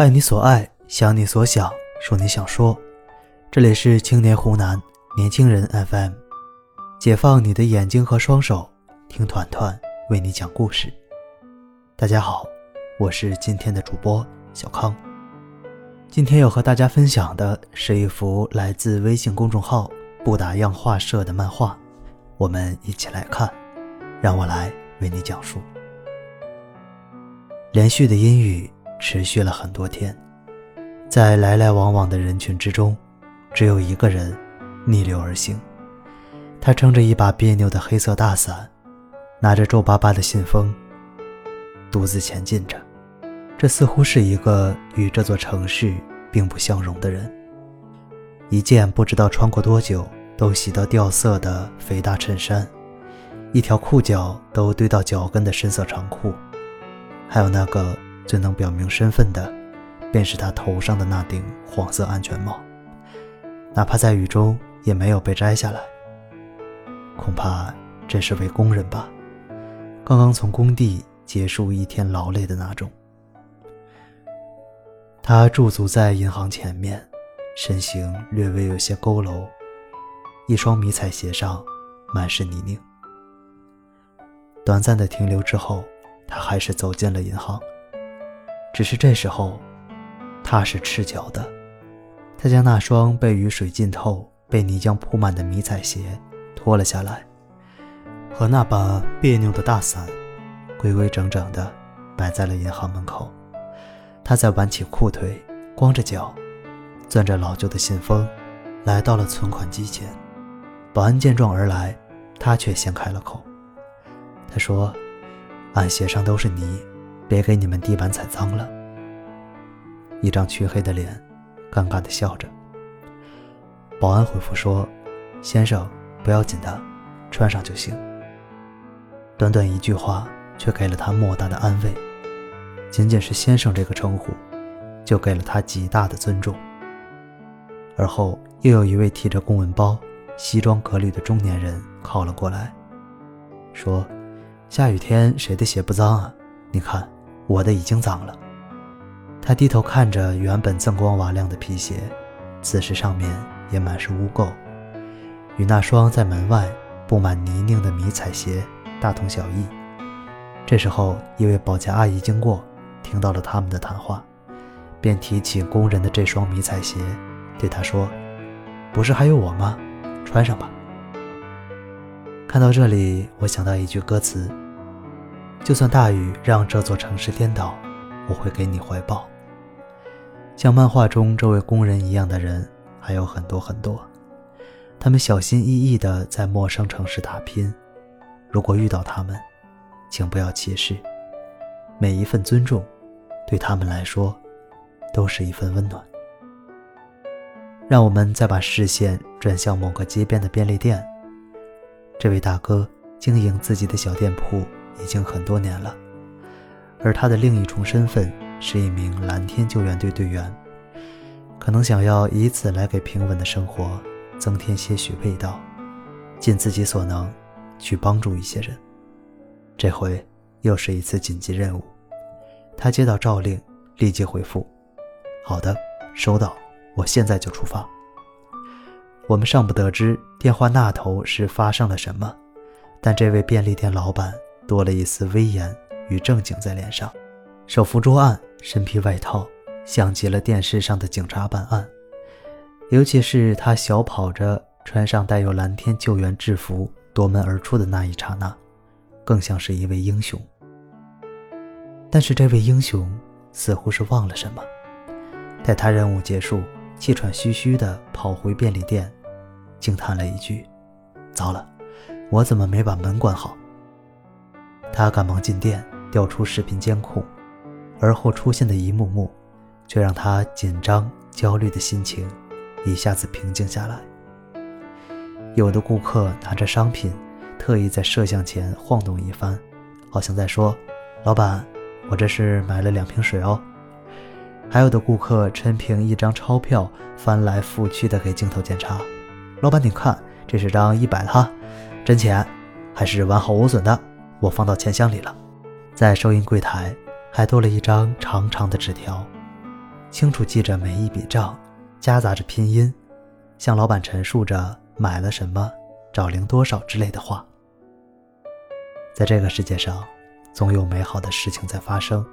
爱你所爱，想你所想，说你想说。这里是青年湖南年轻人 FM，解放你的眼睛和双手，听团团为你讲故事。大家好，我是今天的主播小康。今天要和大家分享的是一幅来自微信公众号“不打样画社”的漫画，我们一起来看。让我来为你讲述。连续的阴雨。持续了很多天，在来来往往的人群之中，只有一个人逆流而行。他撑着一把别扭的黑色大伞，拿着皱巴巴的信封，独自前进着。这似乎是一个与这座城市并不相容的人。一件不知道穿过多久都洗到掉色的肥大衬衫，一条裤脚都堆到脚跟的深色长裤，还有那个。最能表明身份的，便是他头上的那顶黄色安全帽，哪怕在雨中也没有被摘下来。恐怕这是位工人吧，刚刚从工地结束一天劳累的那种。他驻足在银行前面，身形略微有些佝偻，一双迷彩鞋上满是泥泞。短暂的停留之后，他还是走进了银行。只是这时候，他是赤脚的。他将那双被雨水浸透、被泥浆铺满的迷彩鞋脱了下来，和那把别扭的大伞，规规整整地摆在了银行门口。他在挽起裤腿，光着脚，攥着老旧的信封，来到了存款机前。保安见状而来，他却先开了口。他说：“俺鞋上都是泥。”别给你们地板踩脏了。一张黢黑的脸，尴尬地笑着。保安回复说：“先生，不要紧的，穿上就行。”短短一句话，却给了他莫大的安慰。仅仅是“先生”这个称呼，就给了他极大的尊重。而后，又有一位提着公文包、西装革履的中年人靠了过来，说：“下雨天谁的鞋不脏啊？你看。”我的已经脏了。他低头看着原本锃光瓦亮的皮鞋，此时上面也满是污垢，与那双在门外布满泥泞的迷彩鞋大同小异。这时候，一位保洁阿姨经过，听到了他们的谈话，便提起工人的这双迷彩鞋，对他说：“不是还有我吗？穿上吧。”看到这里，我想到一句歌词。就算大雨让这座城市颠倒，我会给你怀抱。像漫画中这位工人一样的人还有很多很多，他们小心翼翼地在陌生城市打拼。如果遇到他们，请不要歧视，每一份尊重，对他们来说，都是一份温暖。让我们再把视线转向某个街边的便利店，这位大哥经营自己的小店铺。已经很多年了，而他的另一重身份是一名蓝天救援队队员，可能想要以此来给平稳的生活增添些许味道，尽自己所能去帮助一些人。这回又是一次紧急任务，他接到诏令，立即回复：“好的，收到，我现在就出发。”我们尚不得知电话那头是发生了什么，但这位便利店老板。多了一丝威严与正经在脸上，手扶桌案，身披外套，像极了电视上的警察办案。尤其是他小跑着穿上带有蓝天救援制服夺门而出的那一刹那，更像是一位英雄。但是这位英雄似乎是忘了什么，待他任务结束，气喘吁吁地跑回便利店，惊叹了一句：“糟了，我怎么没把门关好？”他赶忙进店调出视频监控，而后出现的一幕幕，却让他紧张焦虑的心情一下子平静下来。有的顾客拿着商品，特意在摄像前晃动一番，好像在说：“老板，我这是买了两瓶水哦。”还有的顾客抻平一张钞票，翻来覆去的给镜头检查：“老板，你看，这是张一百的哈，真钱，还是完好无损的。”我放到钱箱里了，在收银柜台还多了一张长长的纸条，清楚记着每一笔账，夹杂着拼音，向老板陈述着买了什么、找零多少之类的话。在这个世界上，总有美好的事情在发生。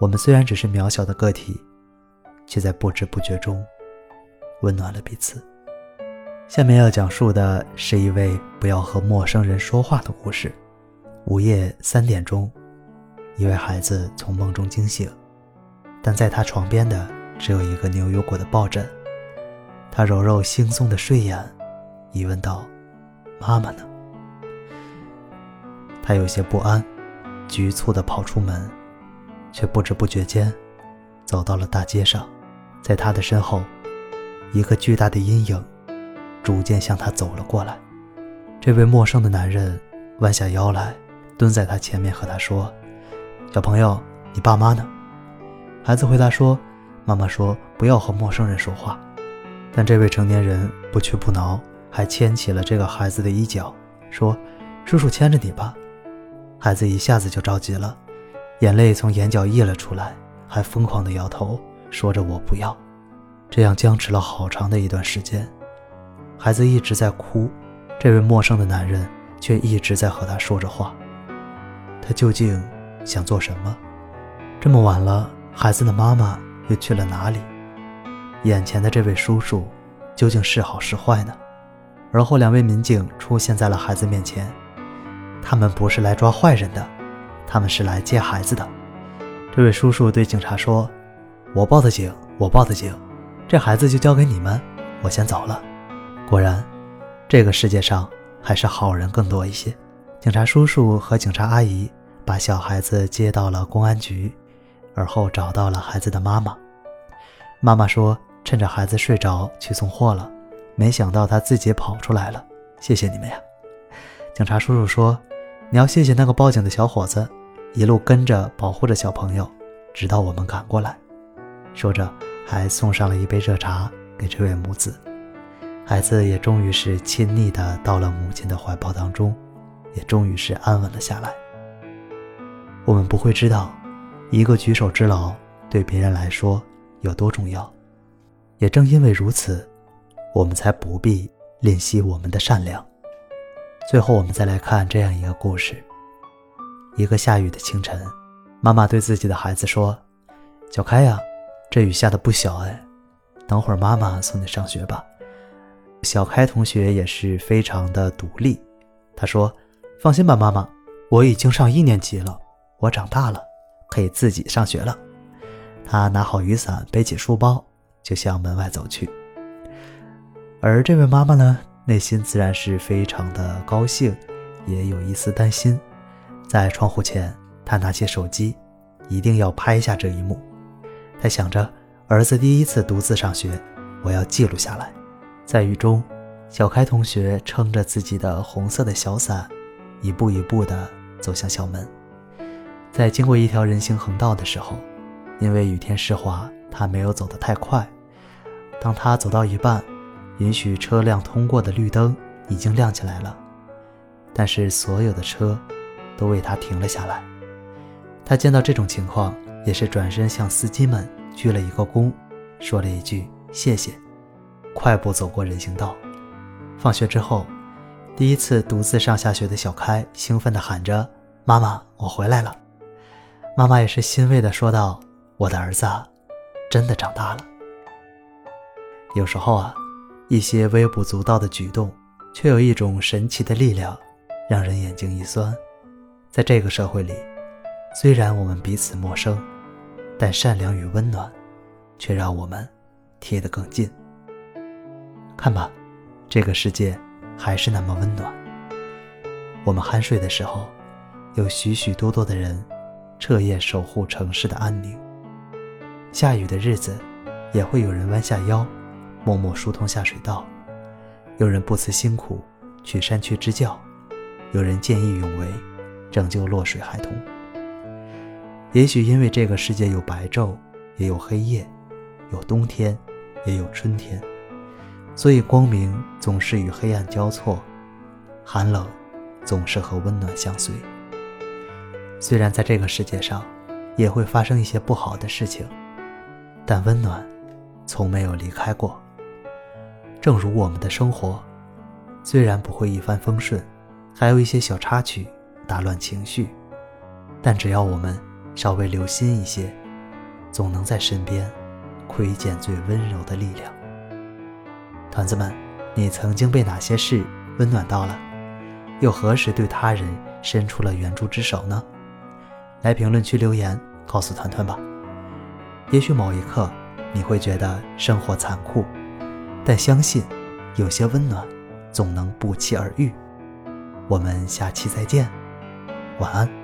我们虽然只是渺小的个体，却在不知不觉中温暖了彼此。下面要讲述的是一位不要和陌生人说话的故事。午夜三点钟，一位孩子从梦中惊醒，但在他床边的只有一个牛油果的抱枕。他揉揉惺忪的睡眼，疑问道：“妈妈呢？”他有些不安，局促地跑出门，却不知不觉间走到了大街上。在他的身后，一个巨大的阴影。逐渐向他走了过来，这位陌生的男人弯下腰来，蹲在他前面和他说：“小朋友，你爸妈呢？”孩子回答说：“妈妈说不要和陌生人说话。”但这位成年人不屈不挠，还牵起了这个孩子的衣角，说：“叔叔牵着你吧。”孩子一下子就着急了，眼泪从眼角溢了出来，还疯狂地摇头，说着“我不要”。这样僵持了好长的一段时间。孩子一直在哭，这位陌生的男人却一直在和他说着话。他究竟想做什么？这么晚了，孩子的妈妈又去了哪里？眼前的这位叔叔究竟是好是坏呢？而后，两位民警出现在了孩子面前。他们不是来抓坏人的，他们是来接孩子的。这位叔叔对警察说：“我报的警，我报的警，这孩子就交给你们，我先走了。”果然，这个世界上还是好人更多一些。警察叔叔和警察阿姨把小孩子接到了公安局，而后找到了孩子的妈妈。妈妈说：“趁着孩子睡着去送货了，没想到他自己跑出来了。谢谢你们呀！”警察叔叔说：“你要谢谢那个报警的小伙子，一路跟着保护着小朋友，直到我们赶过来。”说着，还送上了一杯热茶给这位母子。孩子也终于是亲昵的到了母亲的怀抱当中，也终于是安稳了下来。我们不会知道，一个举手之劳对别人来说有多重要，也正因为如此，我们才不必吝惜我们的善良。最后，我们再来看这样一个故事：一个下雨的清晨，妈妈对自己的孩子说：“小开呀，这雨下的不小哎，等会儿妈妈送你上学吧。”小开同学也是非常的独立，他说：“放心吧，妈妈，我已经上一年级了，我长大了，可以自己上学了。”他拿好雨伞，背起书包，就向门外走去。而这位妈妈呢，内心自然是非常的高兴，也有一丝担心。在窗户前，她拿起手机，一定要拍下这一幕。她想着，儿子第一次独自上学，我要记录下来。在雨中，小开同学撑着自己的红色的小伞，一步一步地走向校门。在经过一条人行横道的时候，因为雨天湿滑，他没有走得太快。当他走到一半，允许车辆通过的绿灯已经亮起来了，但是所有的车都为他停了下来。他见到这种情况，也是转身向司机们鞠了一个躬，说了一句谢谢。快步走过人行道。放学之后，第一次独自上下学的小开兴奋地喊着：“妈妈，我回来了！”妈妈也是欣慰地说道：“我的儿子，真的长大了。”有时候啊，一些微不足道的举动，却有一种神奇的力量，让人眼睛一酸。在这个社会里，虽然我们彼此陌生，但善良与温暖，却让我们贴得更近。看吧，这个世界还是那么温暖。我们酣睡的时候，有许许多多的人彻夜守护城市的安宁。下雨的日子，也会有人弯下腰，默默疏通下水道；有人不辞辛苦去山区支教；有人见义勇为，拯救落水孩童。也许因为这个世界有白昼，也有黑夜，有冬天，也有春天。所以，光明总是与黑暗交错，寒冷总是和温暖相随。虽然在这个世界上，也会发生一些不好的事情，但温暖从没有离开过。正如我们的生活，虽然不会一帆风顺，还有一些小插曲打乱情绪，但只要我们稍微留心一些，总能在身边窥见最温柔的力量。团子们，你曾经被哪些事温暖到了？又何时对他人伸出了援助之手呢？来评论区留言告诉团团吧。也许某一刻你会觉得生活残酷，但相信有些温暖总能不期而遇。我们下期再见，晚安。